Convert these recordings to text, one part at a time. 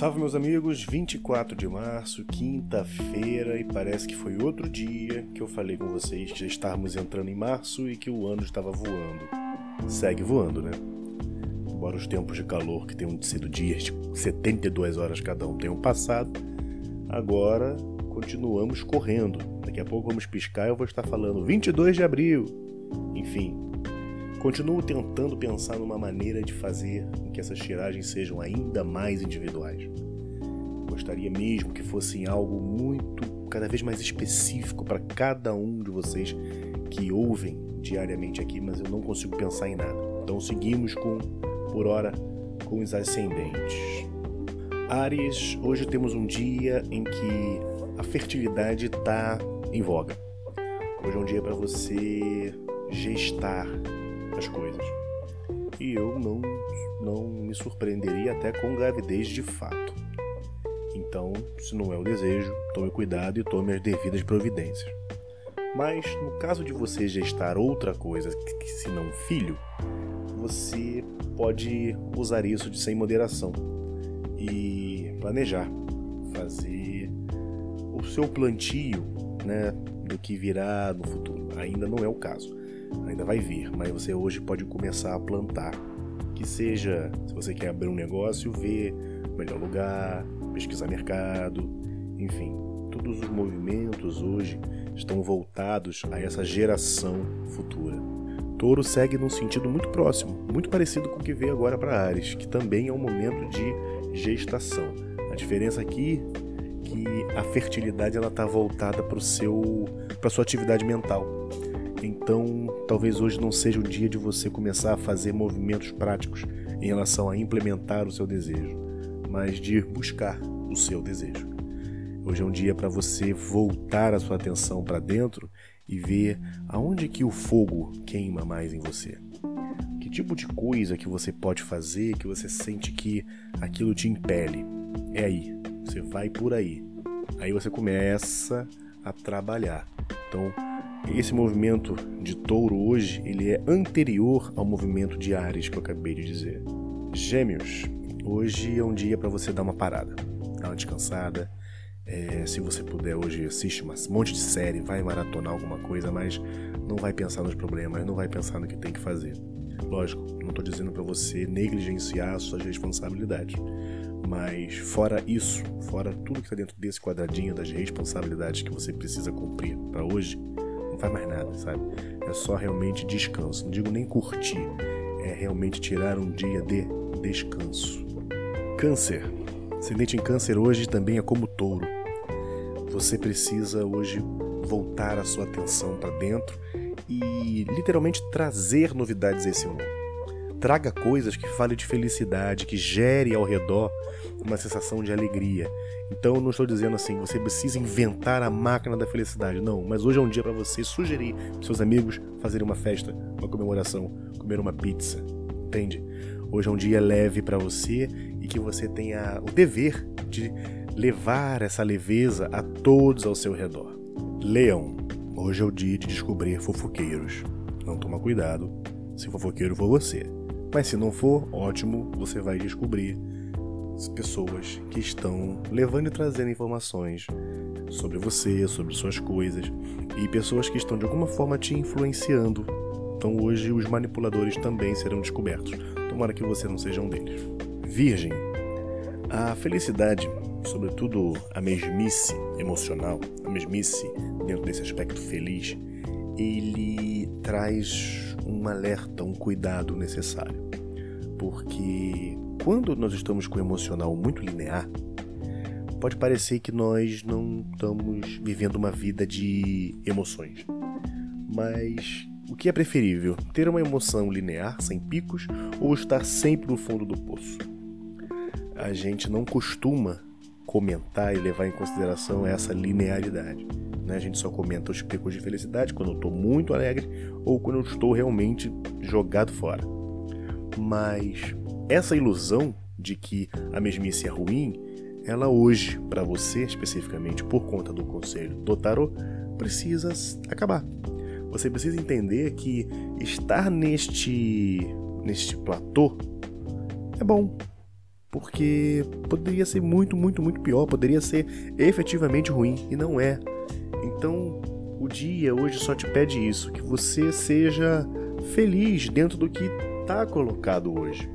Salve meus amigos, 24 de março, quinta-feira, e parece que foi outro dia que eu falei com vocês que já estávamos entrando em março e que o ano estava voando. Segue voando, né? Embora os tempos de calor que tenham sido dias de 72 horas cada um tenham passado, agora continuamos correndo. Daqui a pouco vamos piscar e eu vou estar falando 22 de abril. Enfim, Continuo tentando pensar numa maneira de fazer com que essas tiragens sejam ainda mais individuais. Gostaria mesmo que fossem algo muito, cada vez mais específico para cada um de vocês que ouvem diariamente aqui, mas eu não consigo pensar em nada. Então seguimos com, por hora, com os ascendentes. Ares, hoje temos um dia em que a fertilidade está em voga. Hoje é um dia para você gestar as coisas. E eu não, não me surpreenderia até com gravidez de fato. Então, se não é o desejo, tome cuidado e tome as devidas providências. Mas no caso de você gestar outra coisa que se não filho, você pode usar isso de sem moderação e planejar, fazer o seu plantio, né, do que virá no futuro. Ainda não é o caso ainda vai vir, mas você hoje pode começar a plantar. Que seja, se você quer abrir um negócio, ver o melhor lugar, pesquisar mercado, enfim, todos os movimentos hoje estão voltados a essa geração futura. Touro segue num sentido muito próximo, muito parecido com o que veio agora para Ares, que também é um momento de gestação. A diferença aqui é que a fertilidade ela está voltada para sua atividade mental. Então, talvez hoje não seja o dia de você começar a fazer movimentos práticos em relação a implementar o seu desejo, mas de ir buscar o seu desejo. Hoje é um dia para você voltar a sua atenção para dentro e ver aonde que o fogo queima mais em você. Que tipo de coisa que você pode fazer que você sente que aquilo te impele? É aí, você vai por aí. Aí você começa a trabalhar. Então, esse movimento de touro hoje, ele é anterior ao movimento de Ares que eu acabei de dizer. Gêmeos, hoje é um dia para você dar uma parada, dar uma descansada. É, se você puder hoje assiste um monte de série, vai maratonar alguma coisa, mas não vai pensar nos problemas, não vai pensar no que tem que fazer. Lógico, não estou dizendo para você negligenciar suas responsabilidades, mas fora isso, fora tudo que está dentro desse quadradinho das responsabilidades que você precisa cumprir para hoje, faz mais nada, sabe? É só realmente descanso. Não digo nem curtir, é realmente tirar um dia de descanso. Câncer. Ascendente em câncer hoje também é como touro. Você precisa hoje voltar a sua atenção para dentro e literalmente trazer novidades a esse mundo. Traga coisas que falem de felicidade, que gere ao redor uma sensação de alegria. Então eu não estou dizendo assim, você precisa inventar a máquina da felicidade, não. Mas hoje é um dia para você sugerir para seus amigos fazerem uma festa, uma comemoração, comer uma pizza, entende? Hoje é um dia leve para você e que você tenha o dever de levar essa leveza a todos ao seu redor. Leão, hoje é o dia de descobrir fofoqueiros. Não toma cuidado se fofoqueiro for você. Mas se não for, ótimo, você vai descobrir pessoas que estão levando e trazendo informações sobre você, sobre suas coisas e pessoas que estão de alguma forma te influenciando. Então hoje os manipuladores também serão descobertos. Tomara que você não seja um deles. Virgem. A felicidade, sobretudo a mesmice emocional, a mesmice dentro desse aspecto feliz, ele traz um alerta, um cuidado necessário. Porque quando nós estamos com o emocional muito linear, pode parecer que nós não estamos vivendo uma vida de emoções. Mas o que é preferível? Ter uma emoção linear, sem picos, ou estar sempre no fundo do poço? A gente não costuma comentar e levar em consideração essa linearidade. Né? A gente só comenta os picos de felicidade quando eu estou muito alegre ou quando eu estou realmente jogado fora. Mas essa ilusão de que a mesmice é ruim, ela hoje, para você especificamente, por conta do conselho do tarot, precisa acabar. Você precisa entender que estar neste neste platô é bom. Porque poderia ser muito, muito, muito pior, poderia ser efetivamente ruim e não é. Então, o dia hoje só te pede isso, que você seja feliz dentro do que está colocado hoje.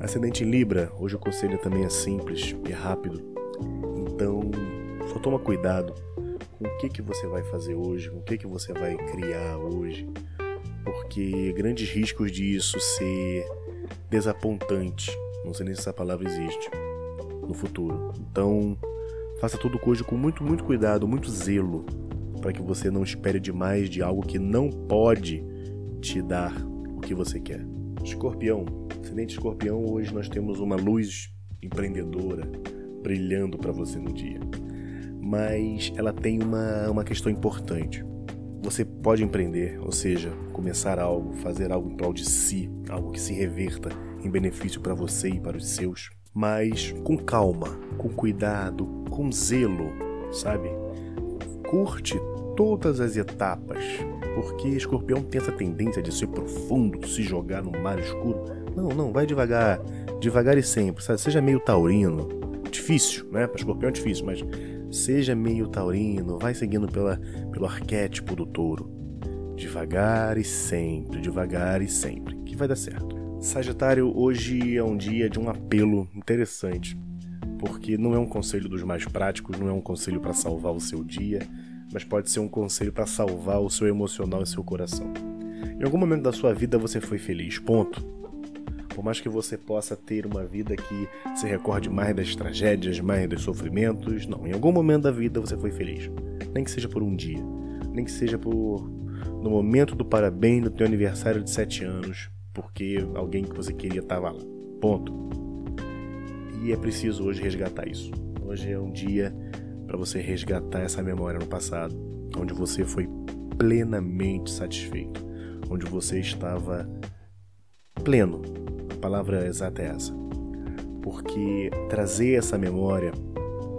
Ascendente em Libra, hoje o conselho também é simples e rápido. Então, só toma cuidado com o que, que você vai fazer hoje, com o que, que você vai criar hoje, porque grandes riscos disso ser desapontante não sei nem se essa palavra existe no futuro. Então, faça tudo hoje com muito, muito cuidado, muito zelo, para que você não espere demais de algo que não pode te dar o que você quer. Escorpião, excelente escorpião, hoje nós temos uma luz empreendedora brilhando para você no dia. Mas ela tem uma, uma questão importante. Você pode empreender, ou seja, começar algo, fazer algo em prol de si, algo que se reverta em benefício para você e para os seus, mas com calma, com cuidado, com zelo, sabe? Curte todas as etapas, porque escorpião tem essa tendência de ser profundo, se jogar no mar escuro. Não, não, vai devagar, devagar e sempre, sabe? Seja meio taurino. Difícil, né? Para escorpião é difícil, mas seja meio taurino, vai seguindo pela, pelo arquétipo do touro. Devagar e sempre, devagar e sempre, que vai dar certo. Sagitário, hoje é um dia de um apelo interessante, porque não é um conselho dos mais práticos, não é um conselho para salvar o seu dia, mas pode ser um conselho para salvar o seu emocional e seu coração. Em algum momento da sua vida você foi feliz, ponto. Por mais que você possa ter uma vida que se recorde mais das tragédias, mais dos sofrimentos, não, em algum momento da vida você foi feliz. Nem que seja por um dia, nem que seja por no momento do parabéns do teu aniversário de 7 anos, porque alguém que você queria estava lá. Ponto. E é preciso hoje resgatar isso. Hoje é um dia para você resgatar essa memória no passado, onde você foi plenamente satisfeito, onde você estava pleno. A palavra exata é essa. Porque trazer essa memória,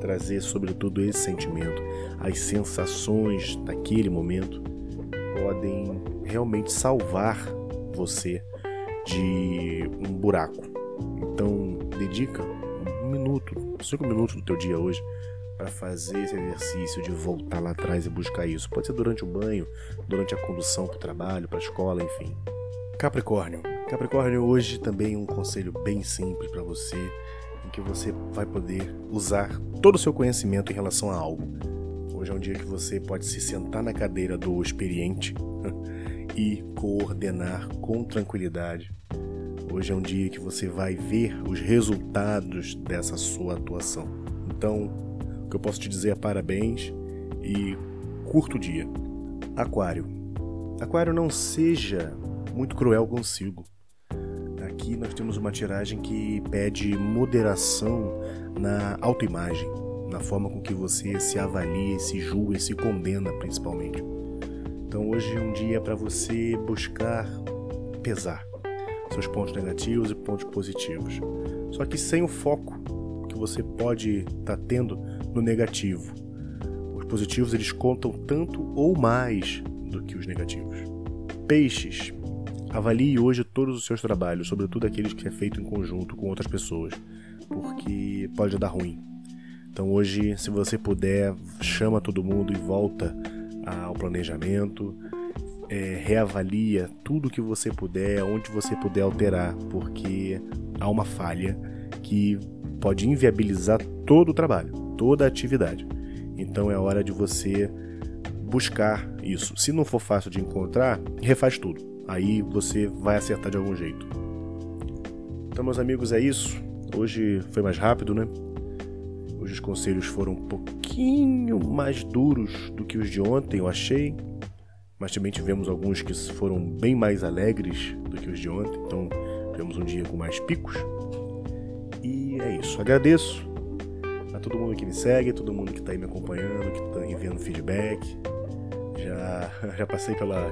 trazer sobretudo esse sentimento, as sensações daquele momento, podem realmente salvar você de um buraco. Então, dedica um minuto, cinco minutos do teu dia hoje para fazer esse exercício de voltar lá atrás e buscar isso. Pode ser durante o banho, durante a condução para o trabalho, para a escola, enfim. Capricórnio. Capricórnio hoje também um conselho bem simples para você, em que você vai poder usar todo o seu conhecimento em relação a algo. Hoje é um dia que você pode se sentar na cadeira do experiente e coordenar com tranquilidade. Hoje é um dia que você vai ver os resultados dessa sua atuação. Então, o que eu posso te dizer é parabéns e curto o dia. Aquário. Aquário, não seja muito cruel consigo. Aqui nós temos uma tiragem que pede moderação na autoimagem, na forma com que você se avalia, se julga e se condena, principalmente. Então hoje é um dia para você buscar pesar seus pontos negativos e pontos positivos. Só que sem o foco que você pode estar tá tendo no negativo. Os positivos eles contam tanto ou mais do que os negativos. Peixes. Avalie hoje todos os seus trabalhos, sobretudo aqueles que é feito em conjunto com outras pessoas, porque pode dar ruim. Então hoje, se você puder, chama todo mundo e volta ao planejamento, é, reavalia tudo que você puder, onde você puder alterar, porque há uma falha que pode inviabilizar todo o trabalho, toda a atividade. Então é hora de você buscar isso. Se não for fácil de encontrar, refaz tudo. Aí você vai acertar de algum jeito. Então, meus amigos, é isso. Hoje foi mais rápido, né? Hoje os conselhos foram um pouquinho mais duros do que os de ontem, eu achei. Mas também tivemos alguns que foram bem mais alegres do que os de ontem. Então tivemos um dia com mais picos. E é isso. Agradeço a todo mundo que me segue, todo mundo que está aí me acompanhando, que está enviando feedback. Já, já passei pela,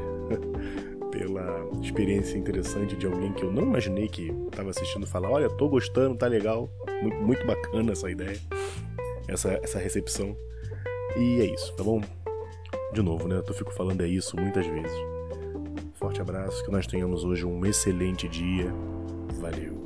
pela experiência interessante de alguém que eu não imaginei que estava assistindo falar: Olha, tô gostando, tá legal. Muito, muito bacana essa ideia essa, essa recepção. E é isso, tá bom? De novo, né? Eu fico falando é isso muitas vezes. Forte abraço, que nós tenhamos hoje um excelente dia. Valeu!